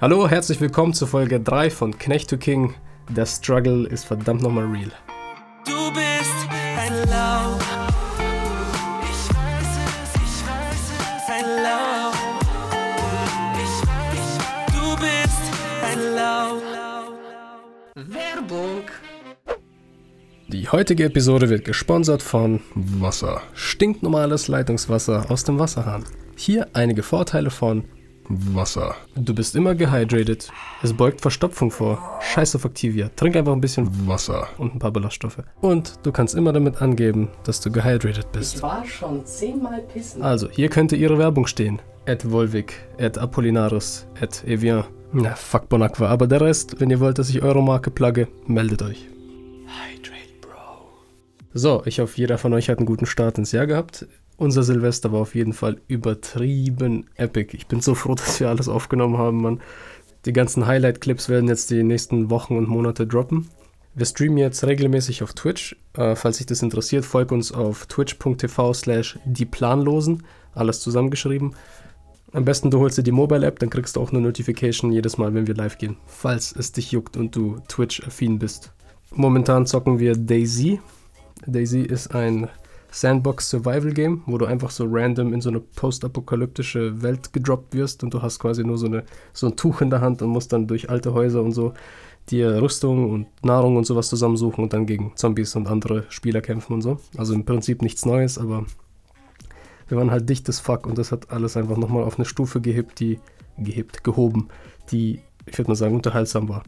Hallo, herzlich willkommen zu Folge 3 von Knecht to King. Der Struggle ist verdammt nochmal real. Du bist ein Lauch. Ich weiß es, ich weiß es, ein Lauch. Ich weiß, du bist ein Lauch. Werbung. Die heutige Episode wird gesponsert von Wasser. Stinknormales Leitungswasser aus dem Wasserhahn. Hier einige Vorteile von Wasser. Du bist immer gehydrated. Es beugt Verstopfung vor. Scheiß auf Activia. Trink einfach ein bisschen Wasser und ein paar Ballaststoffe. Und du kannst immer damit angeben, dass du gehydrated bist. Ich war schon zehnmal pissen. Also, hier könnte ihre Werbung stehen. Ed Volvic, Ed Apollinaris, Ed Evian. Na, fuck Bonacqua. Aber der Rest, wenn ihr wollt, dass ich eure Marke plugge, meldet euch. Hydrate, Bro. So, ich hoffe, jeder von euch hat einen guten Start ins Jahr gehabt. Unser Silvester war auf jeden Fall übertrieben epic. Ich bin so froh, dass wir alles aufgenommen haben, Mann. Die ganzen Highlight-Clips werden jetzt die nächsten Wochen und Monate droppen. Wir streamen jetzt regelmäßig auf Twitch. Äh, falls sich das interessiert, folgt uns auf twitch.tv slash die Planlosen. Alles zusammengeschrieben. Am besten du holst dir die Mobile-App, dann kriegst du auch eine Notification jedes Mal, wenn wir live gehen. Falls es dich juckt und du Twitch-affin bist. Momentan zocken wir Daisy. Daisy ist ein Sandbox Survival Game, wo du einfach so random in so eine postapokalyptische Welt gedroppt wirst und du hast quasi nur so, eine, so ein Tuch in der Hand und musst dann durch alte Häuser und so dir Rüstung und Nahrung und sowas zusammensuchen und dann gegen Zombies und andere Spieler kämpfen und so. Also im Prinzip nichts Neues, aber wir waren halt dicht as fuck und das hat alles einfach nochmal auf eine Stufe gehebt, die gehebt, gehoben, die, ich würde mal sagen, unterhaltsam war.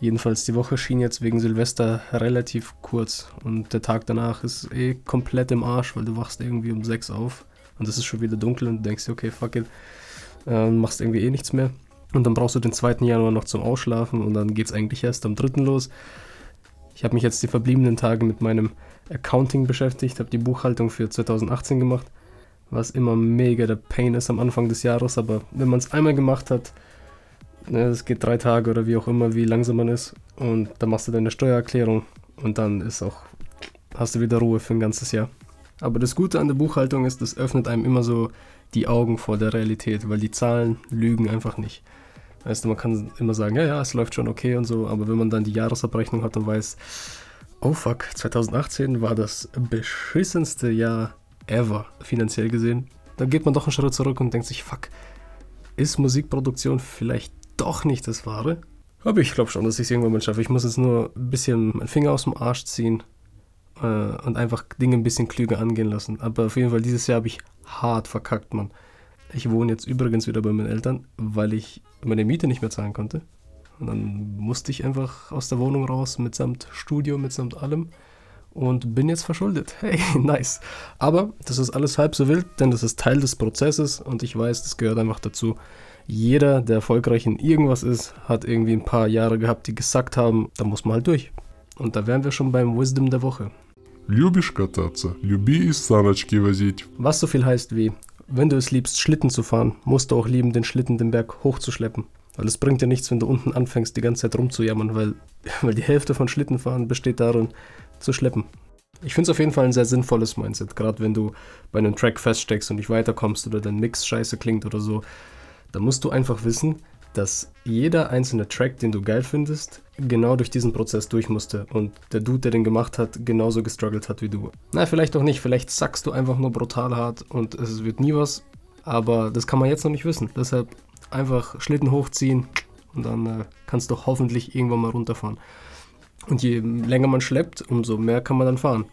Jedenfalls die Woche schien jetzt wegen Silvester relativ kurz und der Tag danach ist eh komplett im Arsch, weil du wachst irgendwie um 6 auf und es ist schon wieder dunkel und du denkst dir, okay, fuck it, äh, machst irgendwie eh nichts mehr. Und dann brauchst du den 2. Januar noch zum Ausschlafen und dann geht es eigentlich erst am 3. los. Ich habe mich jetzt die verbliebenen Tage mit meinem Accounting beschäftigt, habe die Buchhaltung für 2018 gemacht, was immer mega der Pain ist am Anfang des Jahres, aber wenn man es einmal gemacht hat, es geht drei Tage oder wie auch immer, wie langsam man ist. Und dann machst du deine Steuererklärung und dann ist auch, hast du wieder Ruhe für ein ganzes Jahr. Aber das Gute an der Buchhaltung ist, das öffnet einem immer so die Augen vor der Realität, weil die Zahlen lügen einfach nicht. Weißt du, man kann immer sagen, ja, ja, es läuft schon okay und so, aber wenn man dann die Jahresabrechnung hat und weiß, oh fuck, 2018 war das beschissenste Jahr ever, finanziell gesehen, dann geht man doch einen Schritt zurück und denkt sich, fuck, ist Musikproduktion vielleicht doch nicht das Wahre. Aber ich glaube schon, dass ich es irgendwann mal schaffe. Ich muss jetzt nur ein bisschen meinen Finger aus dem Arsch ziehen äh, und einfach Dinge ein bisschen klüger angehen lassen. Aber auf jeden Fall, dieses Jahr habe ich hart verkackt, Mann. Ich wohne jetzt übrigens wieder bei meinen Eltern, weil ich meine Miete nicht mehr zahlen konnte. Und dann musste ich einfach aus der Wohnung raus, mitsamt Studio, mitsamt allem. Und bin jetzt verschuldet. Hey, nice. Aber das ist alles halb so wild, denn das ist Teil des Prozesses und ich weiß, das gehört einfach dazu jeder, der erfolgreich in irgendwas ist, hat irgendwie ein paar Jahre gehabt, die gesagt haben, da muss man halt durch. Und da wären wir schon beim Wisdom der Woche. Любишь кататься? Люби и саночки возить. Was so viel heißt wie, wenn du es liebst, Schlitten zu fahren, musst du auch lieben, den Schlitten den Berg hochzuschleppen. Weil es bringt dir nichts, wenn du unten anfängst, die ganze Zeit rumzujammern, weil, weil die Hälfte von Schlittenfahren besteht darin, zu schleppen. Ich finde es auf jeden Fall ein sehr sinnvolles Mindset, gerade wenn du bei einem Track feststeckst und nicht weiterkommst oder dein Mix scheiße klingt oder so da musst du einfach wissen, dass jeder einzelne Track, den du geil findest, genau durch diesen Prozess durch musste und der Dude, der den gemacht hat, genauso gestruggelt hat wie du. Na, vielleicht auch nicht, vielleicht sackst du einfach nur brutal hart und es wird nie was, aber das kann man jetzt noch nicht wissen. Deshalb einfach Schlitten hochziehen und dann äh, kannst du hoffentlich irgendwann mal runterfahren. Und je länger man schleppt, umso mehr kann man dann fahren.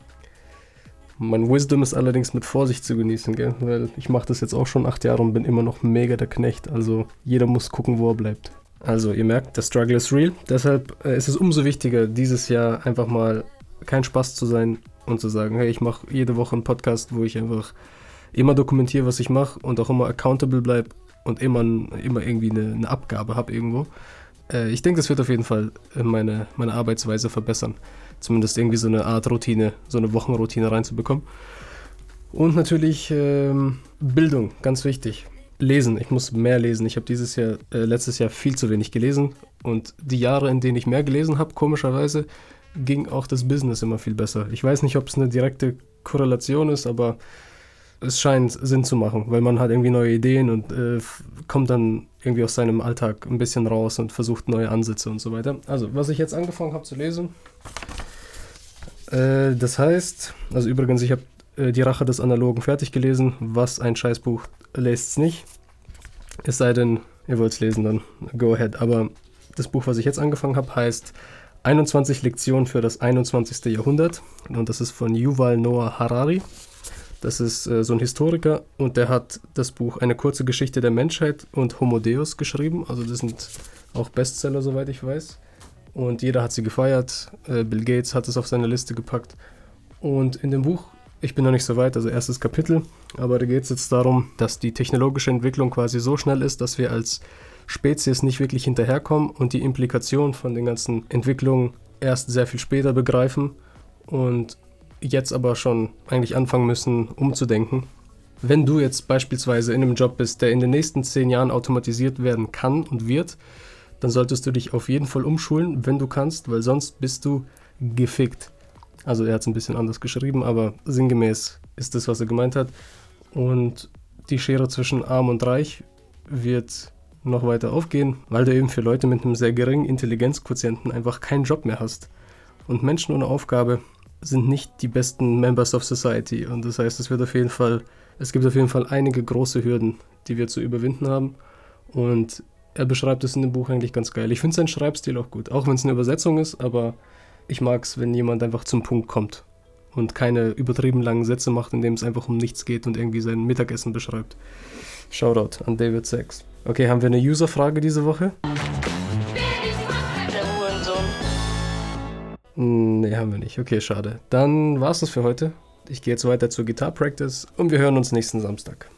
Mein Wisdom ist allerdings mit Vorsicht zu genießen, gell? weil ich mache das jetzt auch schon acht Jahre und bin immer noch mega der Knecht. Also jeder muss gucken, wo er bleibt. Also ihr merkt, der Struggle ist real. Deshalb äh, ist es umso wichtiger, dieses Jahr einfach mal kein Spaß zu sein und zu sagen, hey, ich mache jede Woche einen Podcast, wo ich einfach immer dokumentiere, was ich mache und auch immer accountable bleibe und immer, immer irgendwie eine, eine Abgabe habe irgendwo. Äh, ich denke, das wird auf jeden Fall meine, meine Arbeitsweise verbessern zumindest irgendwie so eine Art Routine, so eine Wochenroutine reinzubekommen. Und natürlich ähm, Bildung, ganz wichtig. Lesen, ich muss mehr lesen. Ich habe dieses Jahr, äh, letztes Jahr viel zu wenig gelesen und die Jahre, in denen ich mehr gelesen habe, komischerweise, ging auch das Business immer viel besser. Ich weiß nicht, ob es eine direkte Korrelation ist, aber es scheint Sinn zu machen, weil man hat irgendwie neue Ideen und äh, kommt dann irgendwie aus seinem Alltag ein bisschen raus und versucht neue Ansätze und so weiter. Also, was ich jetzt angefangen habe zu lesen, äh, das heißt, also übrigens, ich habe äh, Die Rache des Analogen fertig gelesen, was ein Scheißbuch, lest es nicht. Es sei denn, ihr wollt es lesen, dann go ahead. Aber das Buch, was ich jetzt angefangen habe, heißt 21 Lektionen für das 21. Jahrhundert. Und das ist von Yuval Noah Harari. Das ist äh, so ein Historiker und der hat das Buch Eine kurze Geschichte der Menschheit und Homo Deus geschrieben. Also das sind auch Bestseller, soweit ich weiß. Und jeder hat sie gefeiert. Äh, Bill Gates hat es auf seine Liste gepackt. Und in dem Buch, ich bin noch nicht so weit, also erstes Kapitel, aber da geht es jetzt darum, dass die technologische Entwicklung quasi so schnell ist, dass wir als Spezies nicht wirklich hinterherkommen und die Implikation von den ganzen Entwicklungen erst sehr viel später begreifen und jetzt aber schon eigentlich anfangen müssen, umzudenken. Wenn du jetzt beispielsweise in einem Job bist, der in den nächsten zehn Jahren automatisiert werden kann und wird, dann solltest du dich auf jeden Fall umschulen, wenn du kannst, weil sonst bist du gefickt. Also er hat es ein bisschen anders geschrieben, aber sinngemäß ist das, was er gemeint hat. Und die Schere zwischen arm und reich wird noch weiter aufgehen, weil du eben für Leute mit einem sehr geringen Intelligenzquotienten einfach keinen Job mehr hast. Und Menschen ohne Aufgabe sind nicht die besten Members of Society. Und das heißt, es wird auf jeden Fall, es gibt auf jeden Fall einige große Hürden, die wir zu überwinden haben. Und er beschreibt es in dem Buch eigentlich ganz geil. Ich finde seinen Schreibstil auch gut, auch wenn es eine Übersetzung ist, aber ich mag es, wenn jemand einfach zum Punkt kommt und keine übertrieben langen Sätze macht, in dem es einfach um nichts geht und irgendwie sein Mittagessen beschreibt. Shoutout an David Sachs. Okay, haben wir eine User-Frage diese Woche? Nee, haben wir nicht. Okay, schade. Dann war's das für heute. Ich gehe jetzt weiter zur Guitar Practice und wir hören uns nächsten Samstag.